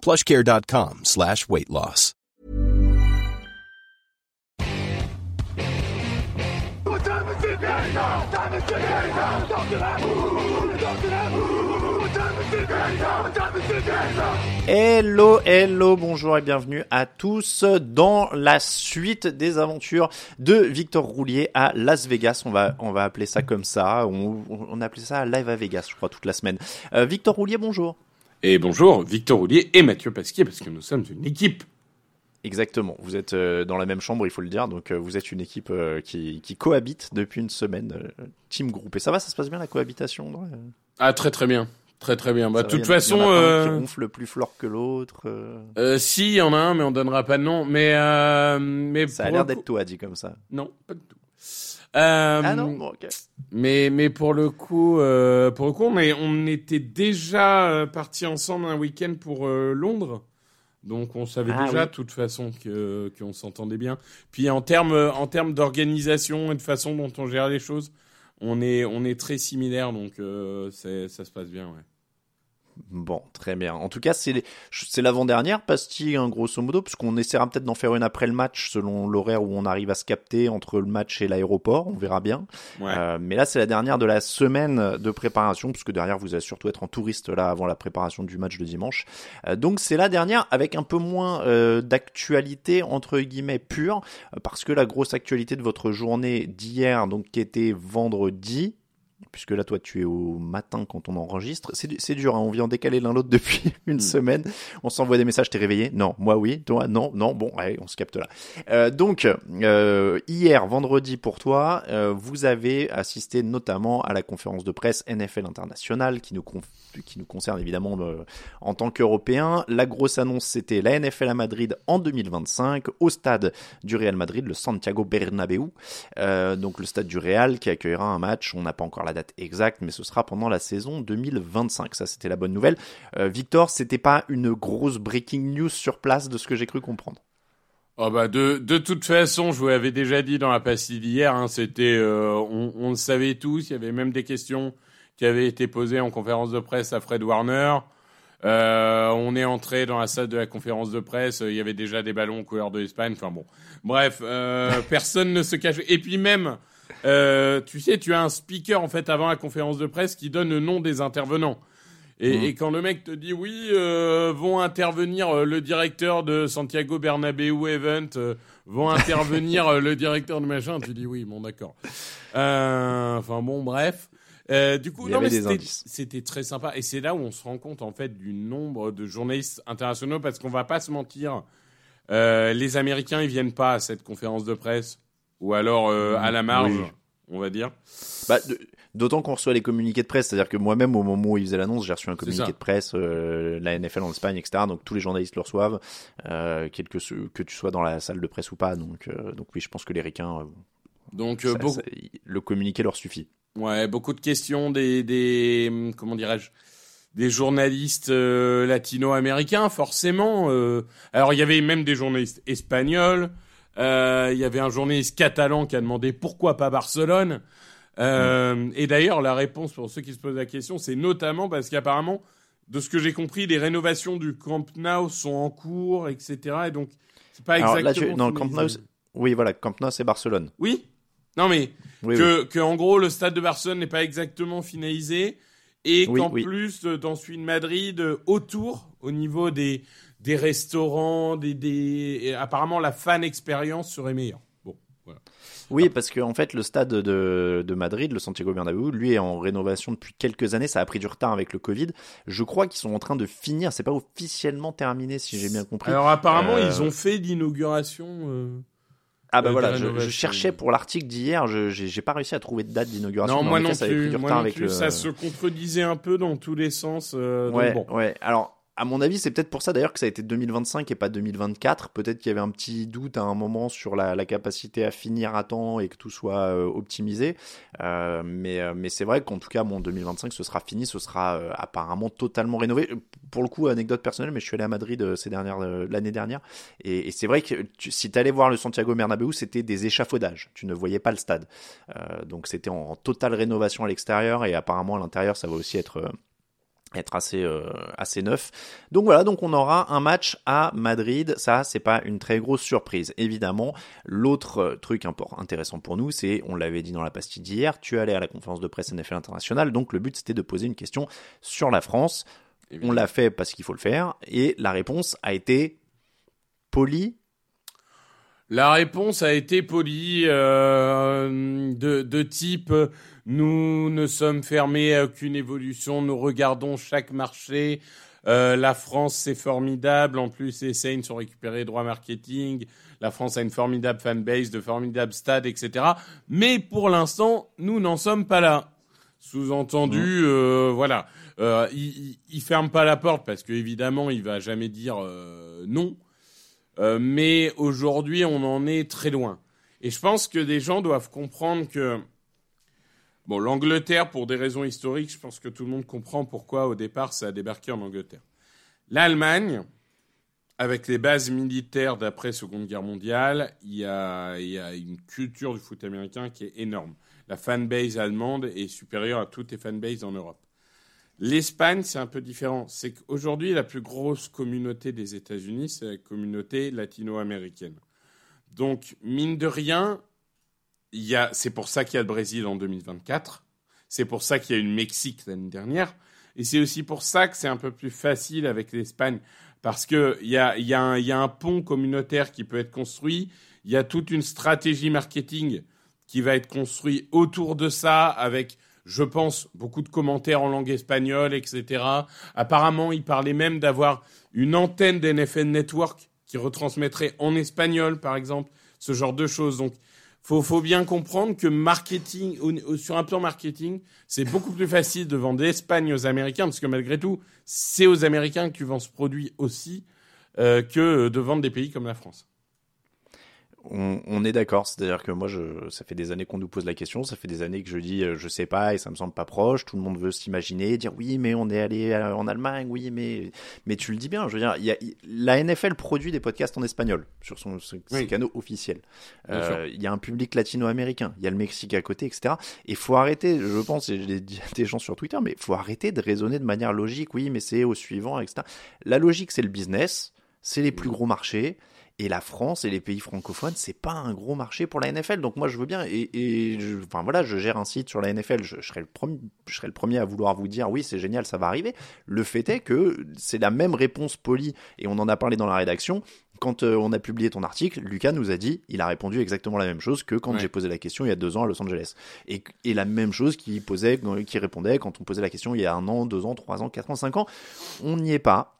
plushcare.com slash weight loss. Hello, hello, bonjour et bienvenue à tous dans la suite des aventures de Victor Roulier à Las Vegas. On va, on va appeler ça comme ça. On, on appelait ça Live à Vegas, je crois, toute la semaine. Euh, Victor Roulier, bonjour. Et bonjour, Victor Roulier et Mathieu Pasquier, parce que nous sommes une équipe. Exactement. Vous êtes euh, dans la même chambre, il faut le dire. Donc, euh, vous êtes une équipe euh, qui, qui cohabite depuis une semaine. team groupe. Et ça va, ça se passe bien la cohabitation Ah, très très bien. Très très bien. Bah, de toute façon, y en a un qui ronfle plus fort que l'autre. euh, euh, si, il y en a un, mais on donnera pas de nom. Mais, mais Ça a l'air d'être toi, dit comme ça. Non, pas du tout. Euh, Ah non, bon, ok. Mais, mais pour le coup, euh, pour le coup, on, est- on était déjà euh, partis ensemble un week-end pour euh, Londres. Donc on savait Ah déjà oui. de toute façon que qu'on s'entendait bien. Puis en termes en termes d'organisation et de façon dont on gère les choses, on est on est très similaires donc ça se passe bien ouais. Bon, très bien. En tout cas, c'est l'avant-dernière pastille, hein, grosso modo, puisqu'on essaiera peut-être d'en faire une après le match, selon l'horaire où on arrive à se capter entre le match et l'aéroport. On verra bien. Ouais. Euh, mais là, c'est la dernière de la semaine de préparation, puisque derrière, vous allez surtout être en touriste là avant la préparation du match de dimanche. Euh, donc, c'est la dernière avec un peu moins euh, d'actualité entre guillemets pure, parce que la grosse actualité de votre journée d'hier, donc qui était vendredi. Puisque là, toi, tu es au matin quand on enregistre. C'est du- c'est dur, hein, on vient en décaler l'un l'autre depuis une semaine. On s'envoie des messages, t'es réveillé Non, moi oui, toi non, non, bon, allez, on se capte là. Euh, donc, euh, hier, vendredi pour toi, euh, vous avez assisté notamment à la conférence de presse NFL International qui nous, qui nous concerne évidemment euh, en tant qu'Européens. La grosse annonce, c'était la NFL à Madrid en 2025 au stade du Real Madrid, le Santiago Bernabéu. Euh, donc le stade du Real qui accueillera un match, on n'a pas encore la date exacte, mais ce sera pendant la saison 2025. Ça, c'était la bonne nouvelle. Euh, Victor, c'était pas une grosse breaking news sur place de ce que j'ai cru comprendre? Oh bah de, de toute façon, je vous l'avais déjà dit dans la pastille d'hier, hein, c'était, euh, on, on le savait tous, il y avait même des questions qui avaient été posées en conférence de presse à Fred Warner. Euh, on est entré dans la salle de la conférence de presse, il y avait déjà des ballons couleur de l'Espagne, enfin bon. Bref, euh, personne ne se cache. Et puis même, euh, tu sais, tu as un speaker en fait avant la conférence de presse qui donne le nom des intervenants. Et, et quand le mec te dit oui, euh, vont intervenir euh, le directeur de Santiago Bernabéu Event, euh, vont intervenir euh, le directeur de machin, tu dis oui, bon d'accord. Euh, Enfin bon, bref. Euh, du coup, c'était- très sympa. Et c'est là où on se rend compte en fait du nombre de journalistes internationaux, parce qu'on va pas se mentir, euh, les Américains ils viennent pas à cette conférence de presse, ou alors euh, à la marge, Oui. on va dire. Bah, de- D'autant qu'on reçoit les communiqués de presse, c'est-à-dire que moi-même, au moment où ils faisaient l'annonce, j'ai reçu un communiqué de presse, euh, la NFL en Espagne, etc. Donc tous les journalistes le reçoivent, euh, quel que, ce- que tu sois dans la salle de presse ou pas. Donc, euh, donc oui, je pense que les ricains, euh, Donc euh, ça- beaucoup, ça- le communiqué leur suffit. Ouais, beaucoup de questions des, des hum, comment dirais-je, des journalistes euh, latino-américains, forcément. euh. Alors, il y avait même des journalistes espagnols. Euh, Il y avait un journaliste catalan qui a demandé pourquoi pas Barcelone. Euh, Et d'ailleurs, la réponse pour ceux qui se posent la question, c'est notamment parce qu'apparemment, de ce que j'ai compris, les rénovations du Camp Nou sont en cours, etc. Et donc, c'est pas Alors exactement. là, tu, non, le Camp Nou, oui, voilà, Camp Nou, c'est Barcelone. Oui. Non mais Oui, oui. que, en gros le stade de Barcelone n'est pas exactement finalisé et Oui, qu'en plus euh, dans celui de Madrid euh, autour au niveau des des restaurants, des, des... apparemment la fan expérience serait meilleure. Bon, voilà. Oui, parce qu'en en fait, le stade de, de, Madrid, le Santiago Bernabéu, lui est en rénovation depuis quelques années. Ça a pris du retard avec le Covid. Je crois qu'ils sont en train de finir. C'est pas officiellement terminé, si j'ai bien compris. Alors apparemment, euh, ils ont fait l'inauguration. Euh, ah bah voilà, je, cherchais pour l'article d'hier, je j'ai pas réussi à trouver de date d'inauguration. Non, moi non, plus, moi non plus, ça se contredisait un peu dans tous les sens. Euh, ouais, bon. ouais. Alors à mon avis, c'est peut-être pour ça d'ailleurs que ça a été 2025 et pas 2024. Peut-être qu'il y avait un petit doute à un moment sur la, capacité à finir à temps et que tout soit euh, optimisé. Euh, mais euh, mais c'est vrai qu'en tout cas, mon 2025, ce sera fini, ce sera apparemment totalement rénové. Pour le coup, anecdote personnelle, mais je suis allé à Madrid ces dernières l'année dernière et, c'est vrai que si tu allais voir le Santiago Bernabéu, c'était des échafaudages. Tu ne voyais pas le stade. donc c'était en, totale rénovation à l'extérieur et apparemment à l'intérieur, ça va aussi être être assez euh, assez neuf. Donc voilà, donc on aura un match à Madrid, ça c'est pas une très grosse surprise. Évidemment, l'autre euh, truc important intéressant pour nous, c'est on l'avait dit dans la pastille d'hier, tu allais à la conférence de presse NFL internationale, donc le but c'était de poser une question sur la France. On l'a fait parce qu'il faut le faire et la réponse a été polie la réponse a été polie, euh, de, de, type nous ne sommes fermés à aucune évolution, nous regardons chaque marché. Euh, la France, c'est formidable. En plus, les Saints ont récupéré droits marketing. La France a une formidable fanbase, de formidables stades, etc. Mais pour l'instant, nous n'en sommes pas là. Sous-entendu, mmh. euh, voilà. Euh, il, il, ferme pas la porte parce qu'évidemment, il va jamais dire euh, non. Euh, mais aujourd'hui, on en est très loin. Et je pense que des gens doivent comprendre que Bon, l'Angleterre, pour des raisons historiques, je pense que tout le monde comprend pourquoi au départ ça a débarqué en Angleterre. L'Allemagne, avec les bases militaires d'après Seconde Guerre mondiale, il y, a, il y, a, une culture du foot américain qui est énorme. La fanbase allemande est supérieure à toutes les fanbases en Europe. L'Espagne, c'est un peu différent. C'est qu'aujourd'hui, la plus grosse communauté des États-Unis, c'est la communauté latino-américaine. Donc, mine de rien, c'est pour ça qu'il y a le Brésil en 2024. C'est pour ça qu'il y a eu le Mexique l'année dernière. Et c'est aussi pour ça que c'est un peu plus facile avec l'Espagne. Parce qu'il y a, y, a un pont communautaire qui peut être construit. Il y a toute une stratégie marketing qui va être construite autour de ça avec, je pense, beaucoup de commentaires en langue espagnole, etc. Apparemment, il parlait même d'avoir une antenne d'NFN Network qui retransmettrait en espagnol, par exemple, ce genre de choses. Donc, faut, faut bien comprendre que marketing, sur un plan marketing, c'est beaucoup plus facile de vendre l'Espagne aux Américains, parce que malgré tout, c'est aux Américains que tu vends ce produit aussi, euh, que de vendre des pays comme la France on, est d'accord, c'est-à-dire que moi, je, ça fait des années qu'on nous pose la question, ça fait des années que je dis euh, je sais pas et ça me semble pas proche. Tout le monde veut s'imaginer, dire oui, mais on est allé euh, en Allemagne, oui, mais mais tu le dis bien. Je veux dire, y a, la NFL produit des podcasts en espagnol sur son ses canaux officiels. Euh, il y a un public latino-américain, il y a le Mexique à côté, etc. Et faut arrêter, je pense, et j'ai dit à des gens sur Twitter, mais faut arrêter de raisonner de manière logique. Oui, mais c'est au suivant, etc. La logique, c'est le business, c'est les plus gros marchés. Et la France et les pays francophones, c'est pas un gros marché pour la NFL. Donc moi, je veux bien. Et, je, enfin voilà, je gère un site sur la NFL. Je, serai le premier, je serai le premier à vouloir vous dire oui, c'est génial, ça va arriver. Le fait est que c'est la même réponse polie. Et on en a parlé dans la rédaction. Quand euh, on a publié ton article, Lucas nous a dit, il a répondu exactement la même chose que quand j'ai posé la question il y a deux ans à Los Angeles. Et, et la même chose qu'il posait, qu'il répondait quand on posait la question il y a un an, deux ans, trois ans, quatre ans, cinq ans. On n'y est pas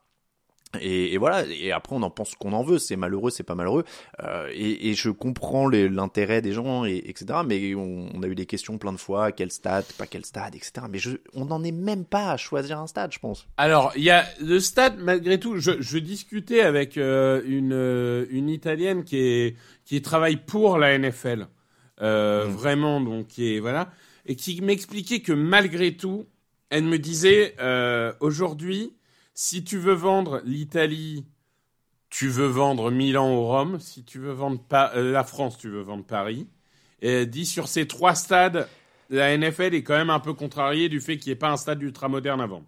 et, et, voilà, et après on en pense qu'on en veut, c'est malheureux, c'est pas malheureux, euh, et, et, je comprends l'intérêt des gens, et, etc. Mais on, a eu des questions plein de fois, quel stade, pas quel stade, etc. Mais je, on n'en est même pas à choisir un stade, je pense. Alors il y a le stade malgré tout. Je, je discutais avec euh, une euh, une italienne qui est qui travaille pour la NFL, euh, mmh. vraiment donc qui est voilà, et qui m'expliquait que malgré tout, elle me disait euh, aujourd'hui si tu veux vendre l'Italie, tu veux vendre Milan ou Rome. Si tu veux vendre euh, la France, tu veux vendre Paris. Et dit sur ces trois stades, la NFL est quand même un peu contrariée du fait qu'il n'y ait pas un stade ultra moderne avant.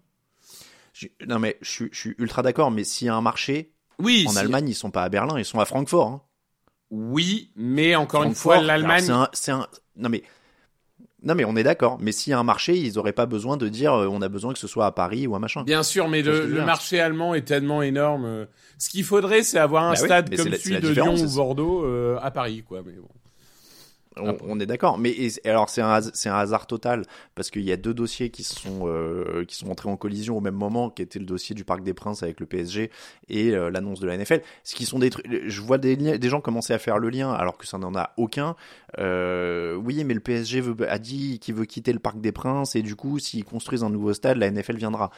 non mais je, suis ultra d'accord, mais s'il y a un marché, oui, en Allemagne ils sont pas à Berlin, ils sont à Francfort. Hein. Oui, mais encore une fois, l'Allemagne. Non mais Non, mais on est d'accord. Mais s'il y a un marché, ils auraient pas besoin de dire euh, on a besoin que ce soit à Paris ou à machin. Bien sûr, mais le, le marché allemand est tellement énorme. euh, Ce qu'il faudrait, c'est avoir un Bah stade comme celui la de Lyon ou Bordeaux euh, à Paris, quoi. Mais bon. On, on est d'accord, mais et- alors c'est un un hasard total parce qu'il y a deux dossiers qui sont euh, qui sont entrés en collision au même moment, qui était le dossier du Parc des Princes avec le PSG et euh, l'annonce de la NFL. Ce qui sont des trucs, je vois des, des gens commencer à faire le lien alors que ça n'en a aucun. Euh, oui, mais le PSG veut, a dit qu'il veut quitter le Parc des Princes et du coup, s'ils construisent un nouveau stade, la NFL viendra.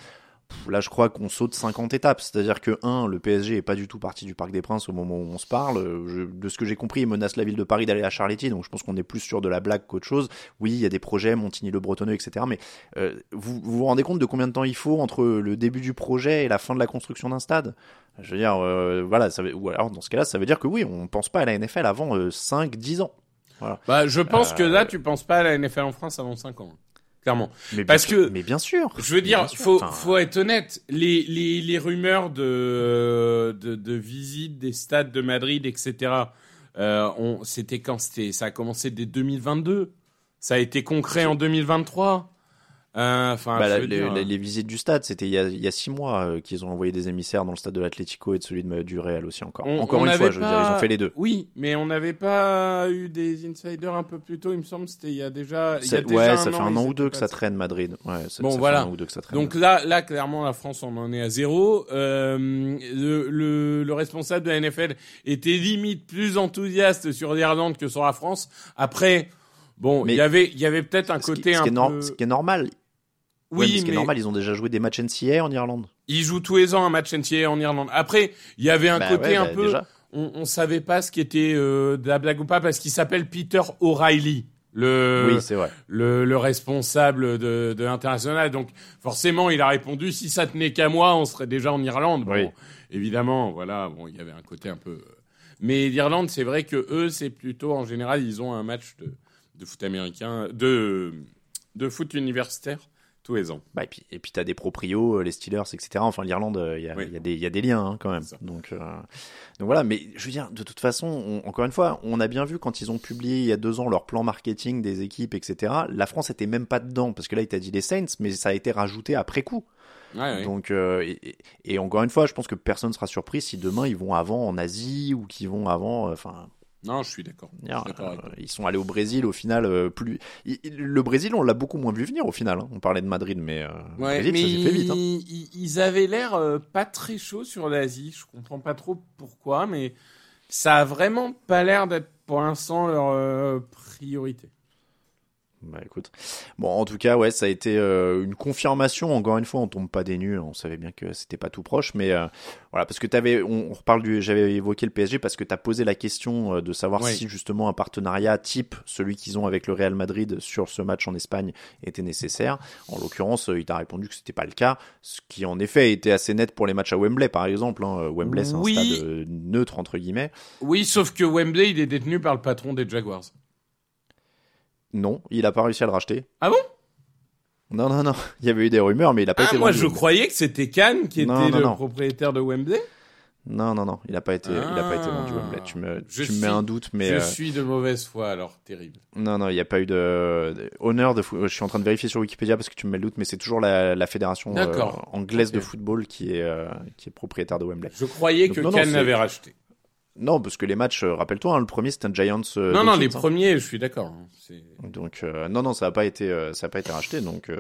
Là, je crois qu'on saute 50 étapes. C'est-à-dire que, un, le PSG est pas du tout parti du Parc des Princes au moment où on se parle. Euh, je- de ce que j'ai compris, il menace la ville de Paris d'aller à Charletti, donc je pense qu'on est plus sur de la blague qu'autre chose. Oui, il y a des projets, Montigny-le-Bretonneux, etc. Mais euh, vous, vous vous rendez compte de combien de temps il faut entre le début du projet et la fin de la construction d'un stade? Je veux dire, euh, voilà, ça ou alors dans ce cas-là, ça veut dire que oui, on pense pas à la NFL avant 5-10 ans. Bah, je pense que Euh, là, tu penses pas à la NFL en France avant 5 ans. Clairement. Mais Parce sûr- que- mais bien sûr. Je veux dire, sûr. faut, être honnête. Les, les, les rumeurs de, de, de visite des stades de Madrid, etc. Euh, on, c'était quand? C'était, ça a commencé dès 2022. Ça a été concret en 2023. Euh, Enfin, Bah, veux les, dire, les- les visites du stade, c'était il y a, il y a six mois euh, qu'ils ont envoyé des émissaires dans le stade de l'Atlético et de celui de, du Real aussi encore. on- encore on une fois, n'avait je veux dire, ils pas- ont fait les deux. Oui, mais on n'avait pas eu des insiders un peu plus tôt. Il me semble, c'était il y a déjà. il y a déjà ouais, un ça fait un an ou deux que ça traîne Madrid. Ouais, ça, Bon, ça fait voilà. un an ou deux que ça traîne. Donc là, là, clairement, la France, on en est à zéro. Euh, le, le, le responsable de la NFL était limite plus enthousiaste sur l'Irlande que sur la France. Après, bon, il y avait, il y avait peut-être un qui, côté ce un qui est nor- peu. ce qui est normal. Ouais, Oui, mais ce qui mais est normal, ils ont déjà joué des matchs NCA en Irlande. ils jouent tous les ans un match NCAA en Irlande. Après, il y avait un Bah côté ouais, un bah, peu. déjà. On, on savait pas ce qui était euh, de la blague ou pas parce qu'il s'appelle Peter O'Reilly. Le, oui, c'est vrai. le, le responsable de, de l'international. Donc forcément, il a répondu si ça tenait qu'à moi, on serait déjà en Irlande. Bon, Oui. évidemment, voilà, bon, il y avait un côté un peu. Mais l'Irlande, c'est vrai que eux, c'est plutôt en général, ils ont un match de, de foot américain, de de foot universitaire tous les ans. Bah, et puis, et puis t'as des proprios, euh, les Steelers, etc. Enfin, l'Irlande, euh, il y, a, Oui. y, a des- il y a des liens hein, quand même. Donc, euh, donc voilà. Mais je veux dire, de toute façon, on- encore une fois, on a bien vu quand ils ont publié il y a deux ans leur plan marketing des équipes, etc. La France était même pas dedans parce que là, il t'a dit les Saints, mais ça a été rajouté après coup. Ouais, ouais. Donc, euh, et, et- et encore une fois, je pense que personne sera surpris si demain ils vont avant en Asie ou qu'ils vont avant. euh, Enfin, Non, je suis d'accord. Euh, ils sont allés au Brésil au final. euh, plus il- il- le Brésil, on l'a beaucoup moins vu venir au final. hein. On parlait de Madrid, mais euh, le Ouais, Brésil, mais ça s'est fait vite. hein. ils, ils avaient l'air euh, pas très chauds sur l'Asie. Je comprends pas trop pourquoi, mais ça a vraiment pas l'air d'être pour l'instant leur euh, priorité. Bah écoute, bon en tout cas ouais ça a été euh, une confirmation encore une fois on tombe pas des nues on savait bien que c'était pas tout proche mais euh, voilà parce que t'avais on, on reparle du j'avais évoqué le PSG parce que t'as posé la question euh, de savoir Oui. si justement un partenariat type celui qu'ils ont avec le Real Madrid sur ce match en Espagne était nécessaire en l'occurrence euh, il t'a répondu que c'était pas le cas ce qui en effet était assez net pour les matchs à Wembley par exemple hein. Wembley c'est un Oui. stade euh, neutre entre guillemets Oui, sauf que Wembley, il est détenu par le patron des Jaguars. Non il a pas réussi à le racheter Ah bon? Non non non il y avait eu des rumeurs mais il a pas Ah, été moi, vendu, je croyais que c'était Cannes qui Non, était non, le non. propriétaire de Wembley. Non, non, non, il a pas été, il a pas été Ah. vendu Wembley. Tu me, tu me mets un doute, mais je euh, suis de mauvaise foi, alors terrible. non, non, il n'y a pas eu de, de- honneur de. fou- Je suis en train de vérifier sur Wikipédia parce que tu me mets le doute, mais c'est toujours la, la fédération euh, anglaise de football qui est, euh, qui est propriétaire de Wembley. Je croyais Donc, que Cannes l'avait racheté. Non, parce que les matchs, euh, rappelle-toi, hein, le premier c'était un Giants. euh, non, non, les hein. premiers, je suis d'accord. hein. Donc euh, non, non, ça n'a pas été, euh, ça a pas été racheté. Donc euh,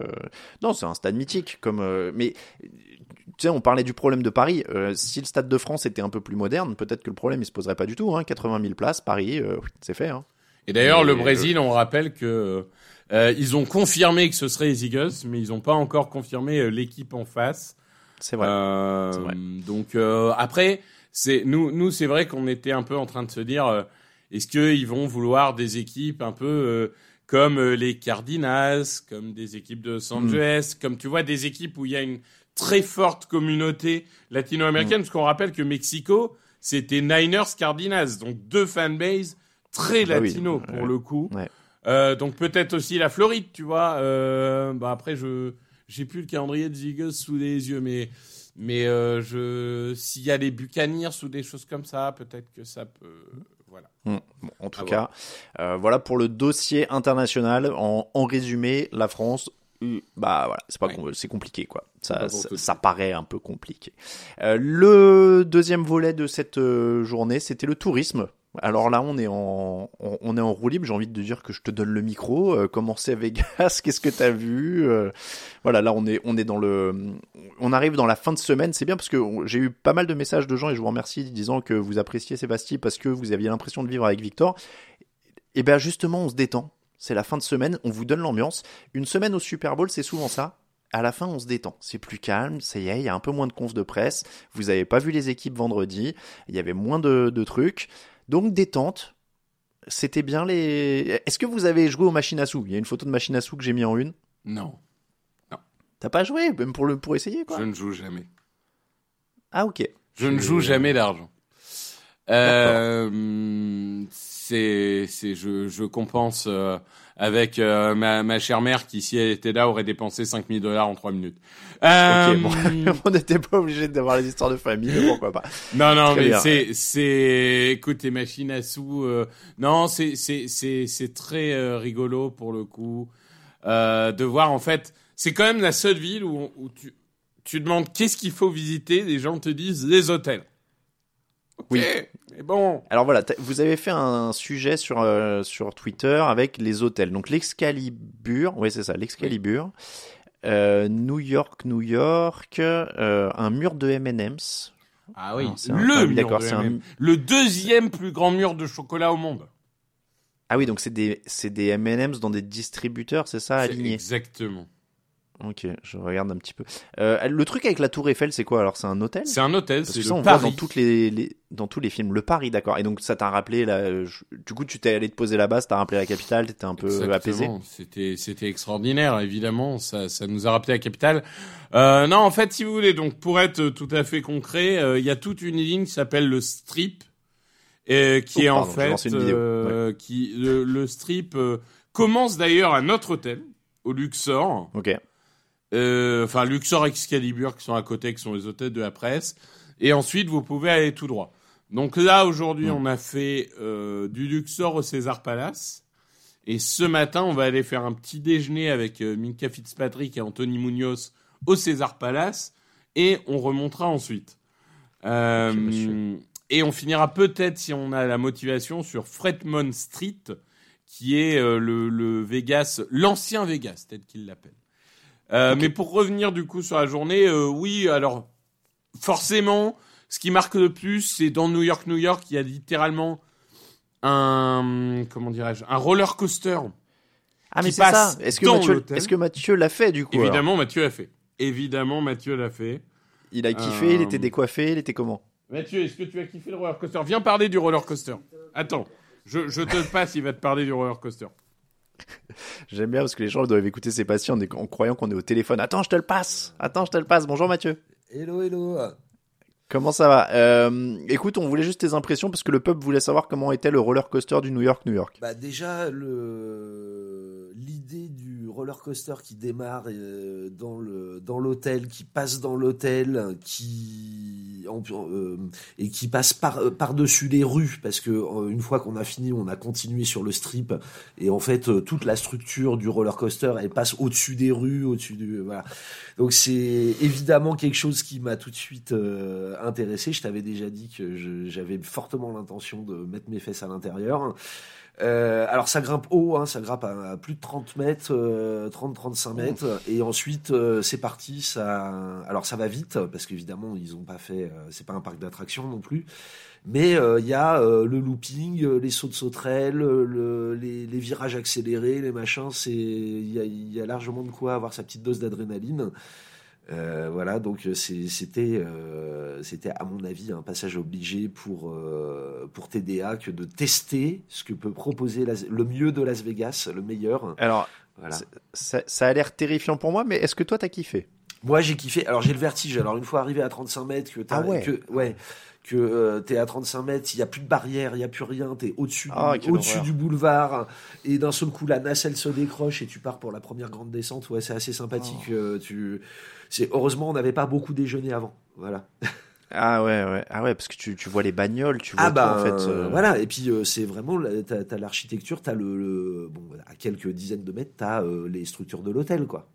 non, c'est un stade mythique. Comme euh, mais tu sais, on parlait du problème de Paris. Euh, si le stade de France était un peu plus moderne, peut-être que le problème il se poserait pas du tout. Hein. 80 000 places, Paris, euh, c'est fait. Hein. Et d'ailleurs, le Brésil, on rappelle que euh, ils ont confirmé que ce serait les Eagles, mais ils n'ont pas encore confirmé euh, l'équipe en face. C'est vrai. Euh, C'est vrai. Donc euh, après, c'est nous, nous c'est vrai qu'on était un peu en train de se dire, euh, est-ce qu'ils vont vouloir des équipes un peu euh, comme euh, les Cardinals, comme des équipes de Los Hmm. Angeles, comme tu vois des équipes où il y a une très forte communauté latino-américaine, Hmm. parce qu'on rappelle que Mexico, c'était Niners Cardinals, donc deux fanbases très Ah bah oui, latino ouais. pour le coup. Ouais. Euh, donc peut-être aussi la Floride, tu vois. Euh, bah après, je j'ai plus le calendrier des Eagles sous les yeux, mais mais euh, je s'il y a les Buccaneers ou des choses comme ça, peut-être que ça peut. Voilà. Hmm. en tout cas, voilà pour le dossier international. En, en résumé, la France bah voilà, c'est pas c'est compliqué quoi. Ça, ça, paraît un peu compliqué. Euh, le deuxième volet de cette euh, journée, c'était le tourisme. Alors là, on est en on, est en roue libre. J'ai envie de dire que je te donne le micro. Euh, comment c'est à Vegas? Qu'est-ce que t'as vu? Euh, Voilà, là on est on est dans le on arrive dans la fin de semaine. C'est bien parce que j'ai eu pas mal de messages de gens et je vous remercie disant que vous appréciez Sébastien parce que vous aviez l'impression de vivre avec Victor. Et eh bien justement, on se détend c'est la fin de semaine, on vous donne l'ambiance. Une semaine au Super Bowl, c'est souvent ça. À la fin, on se détend. C'est plus calme, ça y est, il y a un peu moins de confs de presse. Vous n'avez pas vu les équipes vendredi, il y avait moins de, trucs. Donc détente. C'était bien les. Est-ce que vous avez joué aux machines à sous? Il y a une photo de machine à sous que j'ai mis en une. Non. Non. T'as pas joué, même pour le pour essayer quoi? Je ne joue jamais. Ah ok. Je ne joue jamais d'argent. Euh, c'est, c'est, je, je compense euh, avec euh, ma, ma chère mère qui, si elle était là, aurait dépensé 5000 dollars en 3 minutes. Euh... bon, on n'était pas obligé d'avoir les histoires de famille, pourquoi pas. Non, non, mais c'est, c'est, écoute, les machines à sous, non, c'est, c'est, c'est, c'est très rigolo pour le coup de voir en fait, c'est quand même la seule ville où, où tu, tu demandes qu'est-ce qu'il faut visiter, les gens te disent les hôtels. oui. Mais bon. Alors voilà, vous avez fait un sujet sur, euh, sur Twitter avec les hôtels. Donc l'Excalibur, oui c'est ça, l'Excalibur. Euh, New York, New York, euh, un mur de M&M's. Ah oui, le mur de un... le deuxième plus grand mur de chocolat au monde. Ah oui, donc c'est des c'est des M&M's dans des distributeurs, c'est ça, alignés. Exactement. Ok, je regarde un petit peu. Euh, le truc avec la Tour Eiffel, c'est quoi alors? C'est un hôtel? C'est un hôtel, c'est ça on voit dans toutes les, dans tous les films. Le Paris, d'accord. Et donc ça t'a rappelé là, du coup tu t'es allé te poser là-bas, ça t'a rappelé la capitale, t'étais un peu Exactement. apaisé? C'était c'était extraordinaire, évidemment. Ça ça nous a rappelé la capitale. Euh, non, en fait, si vous voulez, donc pour être tout à fait concret, euh, il y a toute une ligne qui s'appelle le Strip, et qui oh, est en fait euh, qui le, le Strip euh, commence d'ailleurs à notre hôtel au Luxor. Ok euh, enfin Luxor Excalibur qui sont à côté, qui sont les hôtels de la presse. Et ensuite, vous pouvez aller tout droit. Donc là, aujourd'hui, hmm. on a fait euh, du Luxor au César Palace. Et ce matin, on va aller faire un petit déjeuner avec euh, Minka Fitzpatrick et Anthony Munoz au César Palace. Et on remontera ensuite. Euh, et on finira peut-être, si on a la motivation, sur Fredmont Street, qui est le, le Vegas, l'ancien Vegas, tel qu'il l'appelle. Euh, mais pour revenir du coup sur la journée, euh, oui, alors forcément, ce qui marque le plus, c'est dans New York, New York, il y a littéralement un comment dirais-je, un roller coaster. Ah mais c'est ça. Est-ce que Mathieu, est-ce que Mathieu l'a fait du coup Évidemment, Mathieu l'a fait. Évidemment, Mathieu l'a fait. Il a kiffé, il était euh, décoiffé, il était comment? Mathieu, est-ce que tu as kiffé le roller coaster? Viens parler du roller coaster. Attends, je, je te passe, il va te parler du roller coaster. J'aime bien parce que les gens doivent écouter ces patients en, croyant qu'on est au téléphone. Attends, je te le passe. Attends, je te le passe. Bonjour Mathieu. Hello, hello. Comment ça va? Euh, Écoute, on voulait juste tes impressions parce que le peuple voulait savoir comment était le roller coaster du New York, New York. Bah déjà, l'idée du roller coaster qui démarre euh, dans le dans l'hôtel, qui passe dans l'hôtel, qui euh, et qui passe par euh, par dessus les rues parce que une fois qu'on a fini, on a continué sur le strip et en fait toute la structure du roller coaster elle passe au-dessus des rues, au-dessus du voilà. Donc c'est évidemment quelque chose qui m'a tout de suite intéressé. Je t'avais déjà dit que j'avais fortement l'intention de mettre mes fesses à l'intérieur. Euh, alors ça grimpe haut, hein, ça grimpe à, plus de 30 mètres, 30-35 euh, mètres, et ensuite euh, c'est parti. Ça, alors ça va vite parce qu'évidemment ils ont pas fait, c'est pas un parc d'attractions non plus, mais il y a le looping, les sauts de sauterelles, le, les, les, virages accélérés, les machins. C'est il y y a largement de quoi avoir sa petite dose d'adrénaline. Euh, voilà, donc euh, c'était euh, c'était à mon avis un passage obligé pour pour TDA que de tester ce que peut proposer le mieux de Las Vegas, le meilleur. Alors voilà. ça, ça, a l'air terrifiant pour moi, mais est-ce que toi t'as kiffé? Moi j'ai kiffé. Alors j'ai le vertige. Alors une fois arrivé à 35 mètres, que ah ouais. que ouais que t'es à 35 mètres, il y a plus de barrière, il y a plus rien, t'es au-dessus ah, au-dessus du boulevard et d'un seul coup la nacelle se décroche et tu pars pour la première grande descente. Ouais, c'est assez sympathique. Oh. tu c'est heureusement on n'avait pas beaucoup déjeuné avant. Voilà. Ah ouais, ouais, ah ouais, parce que tu, tu vois les bagnoles, tu vois Ah bah tout, en fait. euh, euh, voilà et puis euh, c'est vraiment t'as t'as l'architecture t'as le, le- bon à quelques dizaines de mètres t'as euh, les structures de l'hôtel quoi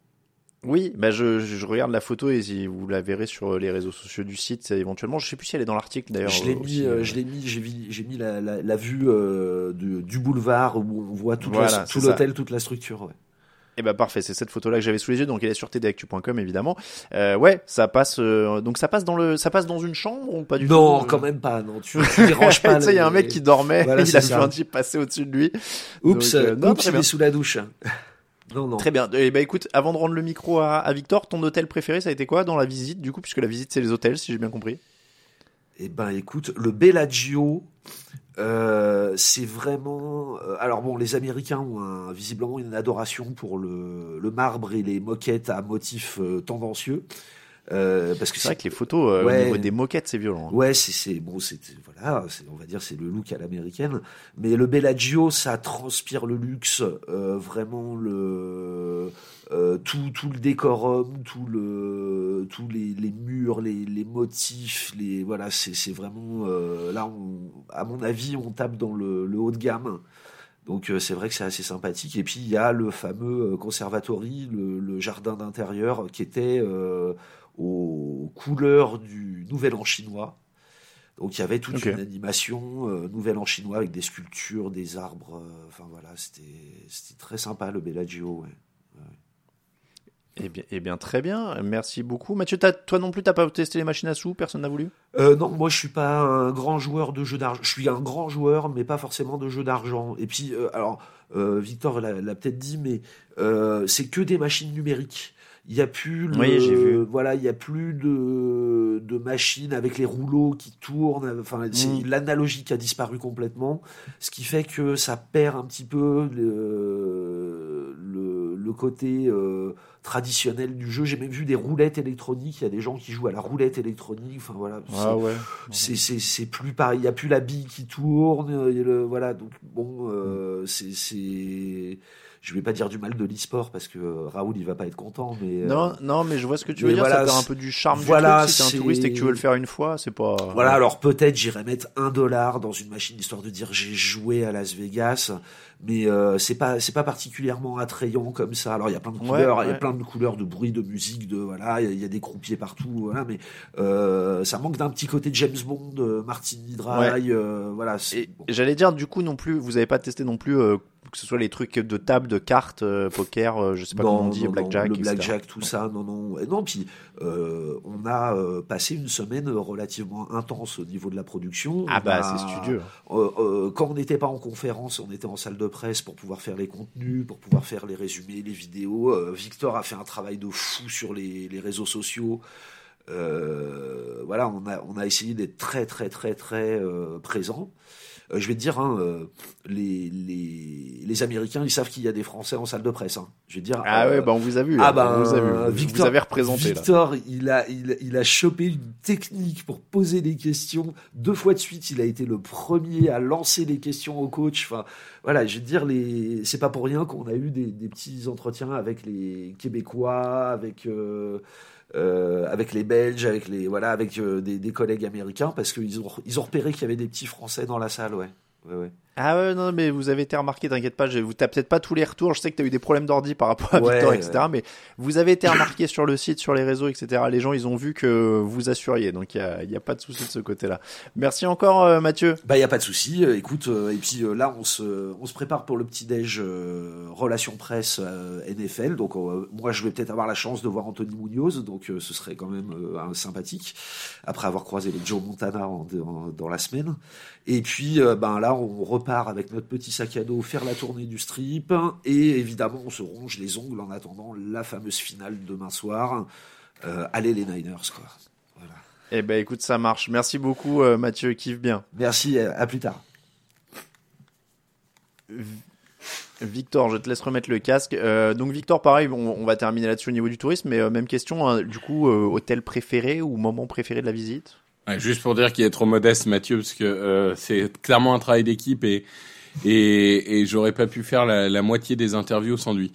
Oui, bah je, je regarde la photo et si vous la verrez sur les réseaux sociaux du site, éventuellement. Je sais plus si elle est dans l'article d'ailleurs. je l'ai euh, mis euh, euh, je l'ai mis j'ai mis mis la, la, la vue euh, du, du boulevard où on voit toute la- Voilà, tout l'hôtel toute la structure ouais. Eh ben parfait, c'est cette photo-là que j'avais sous les yeux, donc elle est sur tdactu.com évidemment. Euh, ouais, ça passe, euh, donc ça passe dans le, ça passe dans une chambre ou pas du non tout quand même pas non tu, tu déranges pas tu sais, il y a un mec qui dormait, Voilà, il a vu un type passer au-dessus de lui. oups Donc, euh, non, oups il est sous la douche non non Très bien. Eh ben écoute, avant de rendre le micro à, à Victor, ton hôtel préféré, ça a été quoi dans la visite du coup, puisque la visite c'est les hôtels, si j'ai bien compris? Eh ben, écoute, le Bellagio, euh, c'est vraiment. euh, alors bon, les Américains ont un- visiblement une adoration pour le, le marbre et les moquettes à motifs euh, tendancieux, euh, parce que C'est vrai que les photos euh, Ouais. au niveau des moquettes, c'est violent. hein. Ouais, c'est bon, c'est voilà, on va dire c'est le look à l'américaine. Mais le Bellagio, ça transpire le luxe, euh, vraiment le tout tout le décorum, tout le tous les, les murs, les, les motifs, les voilà, c'est vraiment là, on, à mon avis, on tape dans le, le haut de gamme. Donc euh, c'est vrai que c'est assez sympathique. Et puis il y a le fameux euh, conservatory, le, le jardin d'intérieur qui était euh, aux couleurs du Nouvel An chinois. Donc il y avait toute une animation euh, Nouvel An chinois avec des sculptures, des arbres. euh, Enfin voilà, c'était très sympa le Bellagio. Ouais. Eh bien, eh bien, très bien. Merci beaucoup. Mathieu, toi non plus, t'as pas testé les machines à sous? Personne n'a voulu? Euh, non, moi je suis pas un grand joueur de jeux d'argent. Je suis un grand joueur, mais pas forcément de jeux d'argent. Et puis, euh, alors, euh, Victor l'a peut-être dit, mais c'est que des machines numériques. Il y a plus le, Oui, j'ai vu. voilà, il y a plus de, de machines avec les rouleaux qui tournent. Enfin, c'est- Mm. l'analogique a disparu complètement, ce qui fait que ça perd un petit peu le, le, le côté euh, traditionnel du jeu. J'ai même vu des roulettes électroniques. Il y a des gens qui jouent à la roulette électronique. Enfin voilà. c'est- ouais. c'est plus pareil il y a plus la bille qui tourne euh, a le voilà donc bon euh, c'est c'est je vais pas dire du mal de l'e-sport parce que euh, Raoul il va pas être content mais euh, Non, non, mais je vois ce que tu mais veux dire. voilà, ça perd un peu du charme voilà, du truc. Si t'es c'est- un touriste et que tu veux le faire une fois, c'est pas. voilà alors peut-être j'irai mettre un dollar dans une machine histoire de dire j'ai joué à Las Vegas mais euh, c'est pas c'est pas particulièrement attrayant comme ça alors il y a plein de couleurs il y a plein de couleurs de bruit de musique de voilà il y a- il y, a des croupiers partout voilà mais euh, ça manque d'un petit côté de James Bond euh, Martini Dry euh, voilà bon. j'allais dire, du coup, non plus, vous avez pas testé non plus euh, que ce soit les trucs de table, de cartes, euh, poker, euh, je sais pas comment on dit, non, blackjack, le etc. blackjack, tout ça, non, non, et non. Puis euh, on a euh, passé une semaine relativement intense au niveau de la production. Ah On bah, a- c'est studieux. quand on n'était pas en conférence, on était en salle de presse pour pouvoir faire les contenus, pour pouvoir faire les résumés, les vidéos. Victor a fait un travail de fou sur les, les réseaux sociaux. Voilà, on a, on a essayé d'être très, très, très, très présent. Euh, je vais te dire, hein, euh, les, les, les Américains, ils savent qu'il y a des Français en salle de presse. Hein. Je vais te dire. Ah euh, ouais, bah on vous a vu. ah bah, on vous a vu. Vous- Victor, vous avez représenté là. Victor, il a, il, il a chopé une technique pour poser des questions. Deux fois de suite, il a été le premier à lancer les questions au coach. Enfin, voilà, je veux dire, les, c'est pas pour rien qu'on a eu des, des petits entretiens avec les Québécois, avec, euh, euh, avec les Belges, avec les, voilà, avec euh, des, collègues américains, parce qu'ils ont, ils ont repéré qu'il y avait des petits Français dans la salle, ouais. Ah ouais, non, mais vous avez été remarqué, t'inquiète pas, je- vous t'as peut-être pas tous les retours, je sais que t'as eu des problèmes d'ordi par rapport à Ouais, Victor, ouais. etc. Mais vous avez été remarqué sur le site, sur les réseaux, etc. Les gens, ils ont vu que vous assuriez, donc il y a, il y a pas de souci de ce côté-là. Merci encore, euh, Mathieu. Bah y a pas de souci. Euh, écoute, euh, et puis euh, là on se on se prépare pour le petit déj euh, relation presse euh, NFL. Donc euh, moi je vais peut-être avoir la chance de voir Anthony Munoz, donc euh, ce serait quand même euh, un sympathique. Après avoir croisé les Joe Montana en- en- dans la semaine. Et puis ben là on repart avec notre petit sac à dos faire la tournée du strip et évidemment on se ronge les ongles en attendant la fameuse finale demain soir. Euh, allez les Niners quoi. Voilà. Eh ben, écoute, ça marche. Merci beaucoup, euh, Mathieu, kiffe bien. Merci. À, plus tard. Victor, je te laisse remettre le casque. Euh, donc Victor, pareil, on, on va terminer là-dessus au niveau du tourisme, mais même question, hein, du coup, hôtel préféré ou moment préféré de la visite? Ouais, juste pour dire qu'il est trop modeste, Mathieu, parce que euh, c'est clairement un travail d'équipe et et, et j'aurais pas pu faire la, la moitié des interviews sans lui.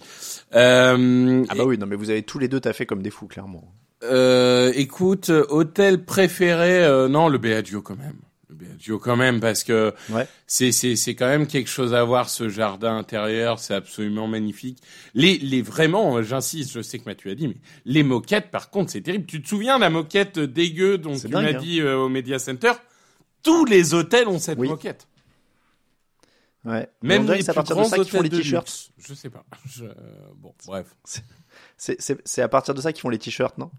Euh, Ah bah oui, non mais vous avez tous les deux taffé comme des fous, clairement. Euh, écoute, hôtel préféré, euh, non, le Bellagio quand même. Le Bellagio quand même, parce que Ouais. c'est c'est c'est quand même quelque chose à voir ce jardin intérieur, c'est absolument magnifique. Les les vraiment, euh, j'insiste, je sais que Mathieu a dit, mais les moquettes, par contre, c'est terrible. Tu te souviens de la moquette dégueu dont tu m'as hein. dit euh, au Media Center? Tous les hôtels ont cette Oui. moquette. Ouais. Même les que c'est à plus partir de grands ça qu'ils font les hôtels t-shirts. Je sais pas. Je- Bon, bref. C'est- C'est c'est à partir de ça qu'ils font les t-shirts, non?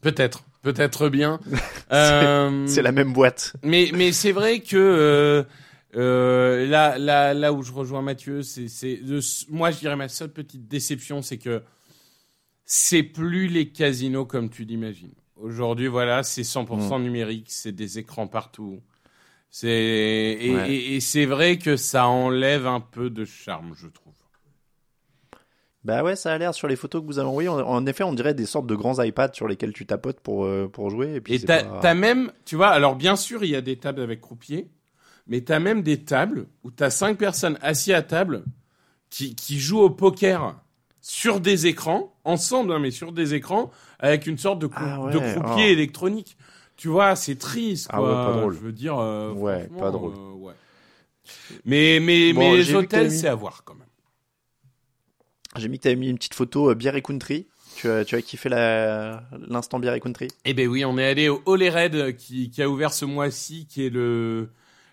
Peut-être, peut-être bien. Euh, C'est la même boîte. Mais mais c'est vrai que euh, euh, là là là où je rejoins Mathieu, c'est c'est moi je dirais ma seule petite déception, c'est que c'est plus les casinos comme tu l'imagines. Aujourd'hui, voilà, c'est 100% numérique, c'est des écrans partout. C'est et, Ouais. et- et c'est vrai que ça enlève un peu de charme, je trouve. Bah ouais, ça a l'air sur les photos que vous avez envoyées. En, effet, on dirait des sortes de grands iPads sur lesquels tu tapotes pour, euh, pour jouer. Et puis Et t'as pas- t'as même, tu vois, alors bien sûr, il y a des tables avec croupier, mais t'as même des tables où t'as cinq personnes assises à table qui, qui jouent au poker sur des écrans, ensemble, hein, mais sur des écrans, avec une sorte de, Ah ouais, de croupier oh. électronique. Tu vois, c'est triste, Ah quoi. ouais, pas drôle. Je veux dire, euh, Ouais, franchement, pas drôle. euh, ouais. Mais, mais, Bon, mais les hôtels, mis- c'est à voir quand même. J'ai mis que t'avais mis une petite photo euh, bière et country. Tu as, tu as kiffé la- l'instant bière et country? Eh ben oui, on est allé au Holy Red qui, qui a ouvert ce mois-ci, qui est le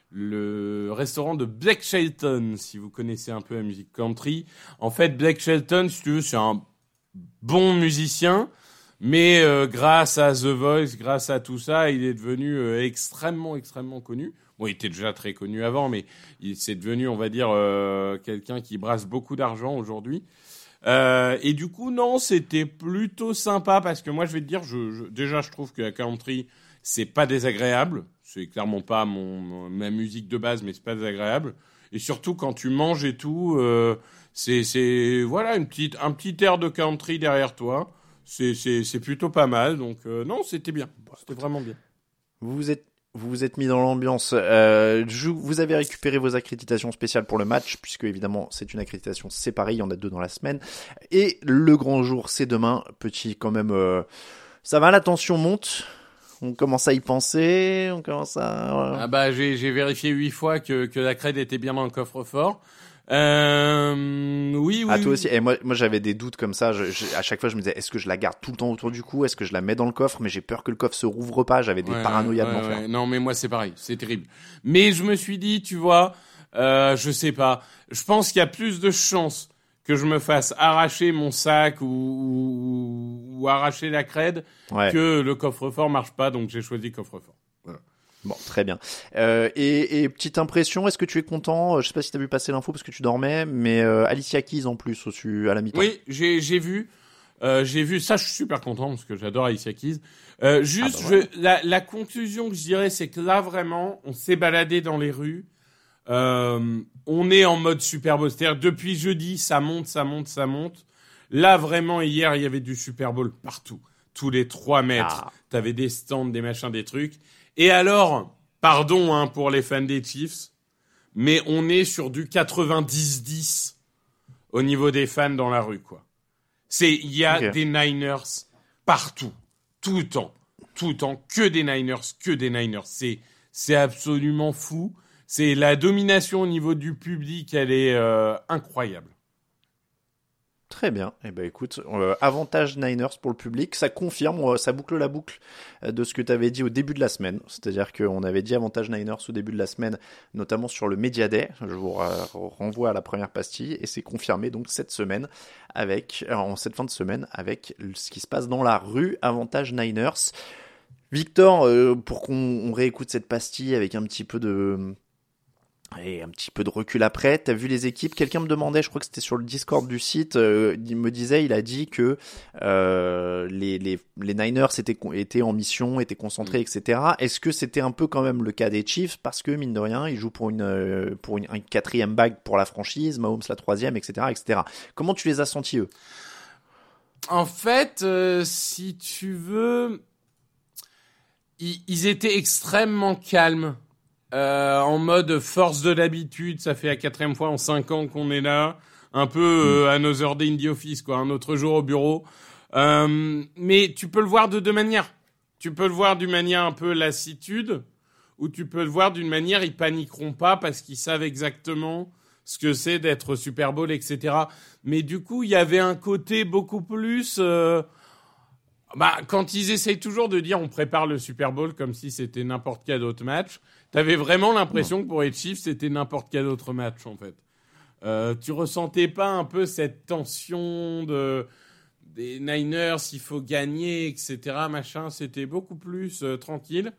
le restaurant de Blake Shelton, si vous connaissez un peu la musique country. En fait, Blake Shelton, si tu veux, c'est un bon musicien, mais euh, grâce à The Voice, grâce à tout ça, il est devenu euh, extrêmement, extrêmement connu. Bon, il était déjà très connu avant, mais il s'est devenu, on va dire, euh, quelqu'un qui brasse beaucoup d'argent aujourd'hui. Euh, et du coup, non, c'était plutôt sympa parce que moi, je vais te dire, je, je- déjà, je trouve que la country, c'est pas désagréable. C'est clairement pas mon, ma musique de base, mais c'est pas désagréable. Et surtout quand tu manges et tout, euh, c'est c'est voilà une petite un petit air de country derrière toi. C'est c'est c'est plutôt pas mal. Donc euh, non, c'était bien. C'était vraiment bien. Vous vous êtes, vous vous êtes mis dans l'ambiance. Euh, vous avez récupéré vos accréditations spéciales pour le match, puisque évidemment c'est une accréditation séparée, il y en a deux dans la semaine. Et le grand jour, c'est demain. Petit quand même, euh, ça va, la tension monte. On commence à y penser, on commence à... Ah bah j'ai j'ai vérifié huit fois que que la crède était bien dans le coffre-fort. Euh, oui oui. Ah, toi aussi. Et moi, moi j'avais des doutes comme ça. Je, je- à chaque fois, je me disais, est-ce que je la garde tout le temps autour du cou? Est-ce que je la mets dans le coffre? Mais j'ai peur que le coffre se rouvre pas. J'avais des Ouais, paranoïas de ouais, l'enfer. ouais. Non, mais moi, c'est pareil. C'est terrible. Mais je me suis dit, tu vois, euh, je sais pas. Je pense qu'il y a plus de chances que je me fasse arracher mon sac ou, ou, ou arracher la crède que le coffre-fort marche pas. Donc, j'ai choisi coffre-fort. Bon, très bien. Euh, et, et petite impression, est-ce que tu es content? Je sais pas si tu as vu passer l'info parce que tu dormais, mais euh, Alicia Keys en plus au à la mi-temps. Oui, j'ai j'ai vu. Euh, j'ai vu ça, je suis super content parce que j'adore Alicia Keys. Euh, juste, Ah bah je, la, la conclusion que je dirais, c'est que là vraiment, on s'est baladé dans les rues. Euh, on est en mode Super Bowl. C'est-à-dire depuis jeudi, ça monte, ça monte, ça monte. Là vraiment, hier, il y avait du Super Bowl partout, tous les trois mètres. Ah. T'avais des stands, des machins, des trucs. Et alors, pardon hein, pour les fans des Chiefs, mais on est sur du 90-10 au niveau des fans dans la rue, quoi. C'est, il y a des Niners partout, tout le temps, tout le temps, que des Niners, que des Niners. C'est, c'est absolument fou. C'est la domination au niveau du public, elle est euh, incroyable. Très bien. Eh ben écoute, euh, avantage Niners pour le public, ça confirme, euh, ça boucle la boucle euh, de ce que tu avais dit au début de la semaine. C'est-à-dire qu'on avait dit avantage Niners au début de la semaine, notamment sur le Media Day. Je vous renvoie à la première pastille et c'est confirmé donc cette semaine avec, en cette fin de semaine avec ce qui se passe dans la rue, avantage Niners. Victor, pour qu'on on réécoute cette pastille avec un petit peu de et un petit peu de recul après, t'as vu les équipes? Quelqu'un me demandait, je crois que c'était sur le Discord du site, euh, il me disait, il a dit que euh, les, les, les Niners étaient, étaient en mission, étaient concentrés, etc. Est-ce que c'était un peu quand même le cas des Chiefs? Parce que, mine de rien, ils jouent pour une, euh, pour une, un quatrième bague pour la franchise, Mahomes la troisième, etc. etc. Comment tu les as sentis, eux? En fait, euh, si tu veux, ils, ils étaient extrêmement calmes. Euh, en mode force de l'habitude, ça fait la quatrième fois en cinq ans qu'on est là, un peu euh, another day in the office, quoi, un autre jour au bureau. Euh, mais tu peux le voir de deux manières. Tu peux le voir d'une manière un peu lassitude, ou tu peux le voir d'une manière ils paniqueront pas parce qu'ils savent exactement ce que c'est d'être Super Bowl, etc. Mais du coup, il y avait un côté beaucoup plus. Euh, bah, quand ils essayent toujours de dire on prépare le Super Bowl comme si c'était n'importe quel autre match, t'avais vraiment l'impression que pour les Chiefs c'était n'importe quel autre match en fait. Euh, tu ressentais pas un peu cette tension de des Niners, il faut gagner, etc. Machin, c'était beaucoup plus euh, tranquille.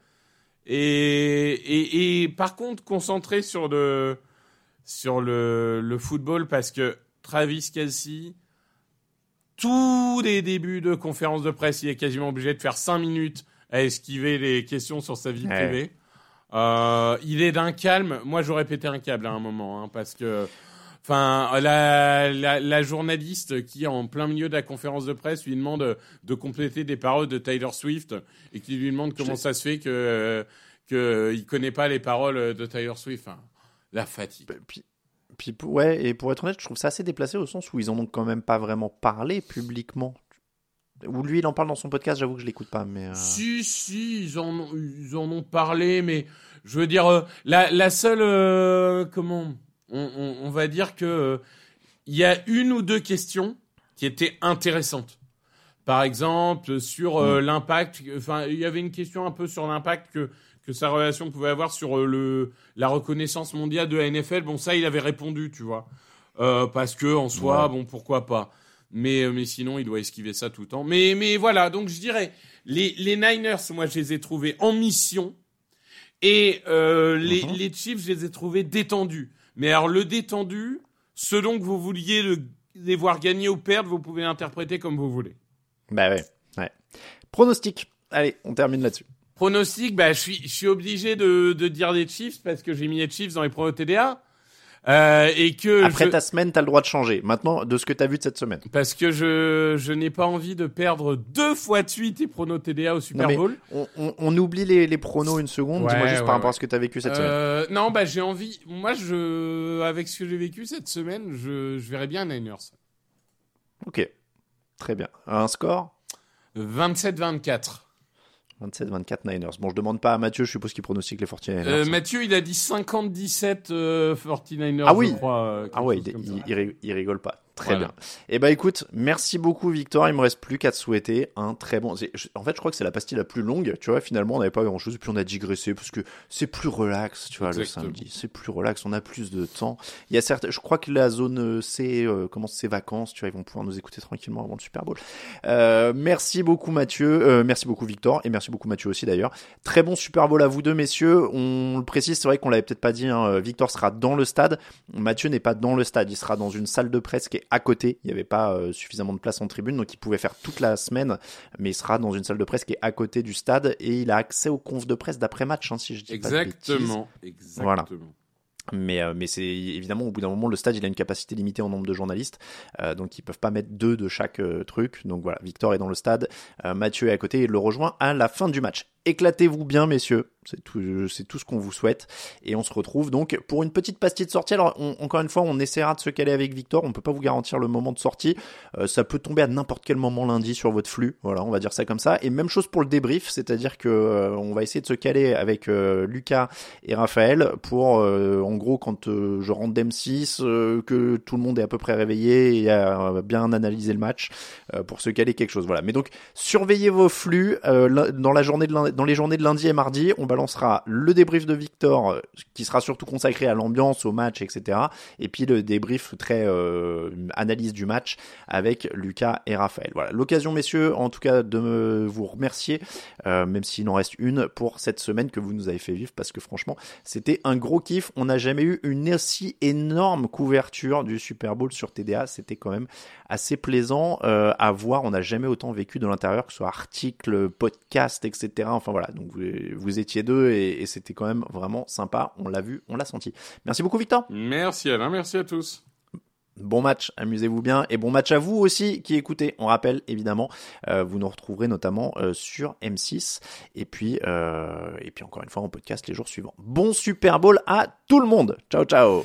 Et, et, et, par contre, concentré sur le sur le, le football parce que Travis Kelsey, tous les débuts de conférence de presse, il est quasiment obligé de faire 5 minutes à esquiver les questions sur sa vie privée. Euh, il est d'un calme. Moi, j'aurais pété un câble à un moment, hein, parce que, enfin, la, la, la, journaliste qui, en plein milieu de la conférence de presse, lui demande de compléter des paroles de Taylor Swift et qui lui demande comment ça se fait que que il connaît pas les paroles de Taylor Swift. La fatigue. Bah, puis, puis, ouais, et pour être honnête, je trouve ça assez déplacé au sens où ils en ont quand même pas vraiment parlé publiquement. Ou lui, il en parle dans son podcast, j'avoue que je l'écoute pas, mais... Euh... Si, si, ils en, ont, ils en ont parlé, mais je veux dire, euh, la, la seule... Euh, comment on, on, on, va dire que il y a une ou deux questions qui étaient intéressantes. Par exemple, sur euh, mm. l'impact, enfin, il y avait une question un peu sur l'impact que que sa relation pouvait avoir sur euh, le la reconnaissance mondiale de la NFL. Bon, ça, il avait répondu, tu vois, euh, parce que en soi, ouais. bon, pourquoi pas. Mais euh, mais sinon, il doit esquiver ça tout le temps. Mais mais voilà, donc je dirais les les Niners, moi, je les ai trouvés en mission et euh, les uh -huh. les Chiefs, je les ai trouvés détendus. Mais alors le détendu, selon que vous vouliez le, les voir gagner ou perdre, vous pouvez l'interpréter comme vous voulez. Bah ouais, ouais. Pronostic. Allez, on termine là-dessus. Pronostic, bah, je suis, je suis obligé de, de dire les Chiefs parce que j'ai mis les Chiefs dans les pronos TDA. Euh, et que après je... ta semaine, t'as le droit de changer. Maintenant, de ce que t'as vu de cette semaine. Parce que je je n'ai pas envie de perdre deux fois de suite tes pronos TDA au Super non, Bowl. On, on, on, oublie les, les pronos une seconde. Ouais, Dis-moi juste ouais, par rapport à ce que t'as vécu cette euh, semaine. Non, bah j'ai envie. Moi, je avec ce que j'ai vécu cette semaine, je je verrais bien Niners. Ok, très bien. Un score? 27-24. 27-24 Niners. Bon, je demande pas à Mathieu, je suppose qu'il pronostique les 49ers. Euh, Mathieu, il a dit 50-17 euh, 49ers, ah oui. je crois. Euh, ah ouais, il, il, il, rigole pas. Très voilà. bien. Eh ben écoute, merci beaucoup Victor. Il me reste plus qu'à te souhaiter un très bon. En fait, je crois que c'est la pastille la plus longue. Tu vois, finalement, on n'avait pas grand chose et puis on a digressé parce que c'est plus relax. Tu vois, Exactement. le samedi, c'est plus relax. On a plus de temps. Il y a certes, je crois que la zone C euh, commence ses vacances. Tu vois, ils vont pouvoir nous écouter tranquillement avant le Super Bowl. Euh, merci beaucoup Mathieu. Euh, merci beaucoup Victor et merci beaucoup Mathieu aussi d'ailleurs. Très bon Super Bowl à vous deux messieurs. On le précise, c'est vrai qu'on l'avait peut-être pas dit. Hein. Victor sera dans le stade. Mathieu n'est pas dans le stade. Il sera dans une salle de presse qui est à côté. Il n'y avait pas euh, suffisamment de place en tribune, donc il pouvait faire toute la semaine, mais il sera dans une salle de presse qui est à côté du stade et il a accès aux confs de presse d'après-match, hein, si je dis exactement, pas de bêtises. Exactement. Voilà. Mais, euh, mais c'est évidemment au bout d'un moment le stade il a une capacité limitée en nombre de journalistes euh, donc ils peuvent pas mettre deux de chaque euh, truc donc voilà Victor est dans le stade Mathieu est à côté et il le rejoint à la fin du match éclatez-vous bien messieurs. C'est tout c'est tout ce qu'on vous souhaite. Et on se retrouve donc pour une petite pastille de sortie. Alors encore une fois on essaiera de se caler avec Victor. On peut pas vous garantir le moment de sortie. Euh, ça peut tomber à n'importe quel moment lundi sur votre flux. Voilà on va dire ça comme ça. Et même chose pour le débrief c'est-à-dire que euh, on va essayer de se caler avec euh, Lucas et Raphaël pour en gros quand je rentre d'M6 que tout le monde est à peu près réveillé et a bien analysé le match pour se caler quelque chose. Voilà. Mais donc surveillez vos flux dans la journée de dans les journées de lundi et mardi, on balancera le débrief de Victor, euh, qui sera surtout consacré à l'ambiance, au match, etc. Et puis le débrief très euh, analyse du match avec Lucas et Raphaël. Voilà, l'occasion, messieurs, en tout cas, de me vous remercier, euh, même s'il en reste une pour cette semaine que vous nous avez fait vivre, parce que franchement, c'était un gros kiff. On n'a jamais eu une aussi énorme couverture du Super Bowl sur TDA. C'était quand même assez plaisant à voir. On n'a jamais autant vécu de l'intérieur, que ce soit article, podcast, etc. Enfin voilà, donc vous, vous étiez deux et, et c'était quand même vraiment sympa. On l'a vu, on l'a senti. Merci beaucoup Victor. Merci Alain, merci à tous. Bon match, amusez-vous bien et bon match à vous aussi qui écoutez. On rappelle évidemment, euh, vous nous retrouverez notamment euh, sur M6 et puis euh, et puis encore une fois en podcast les jours suivants. Bon Super Bowl à tout le monde. Ciao ciao.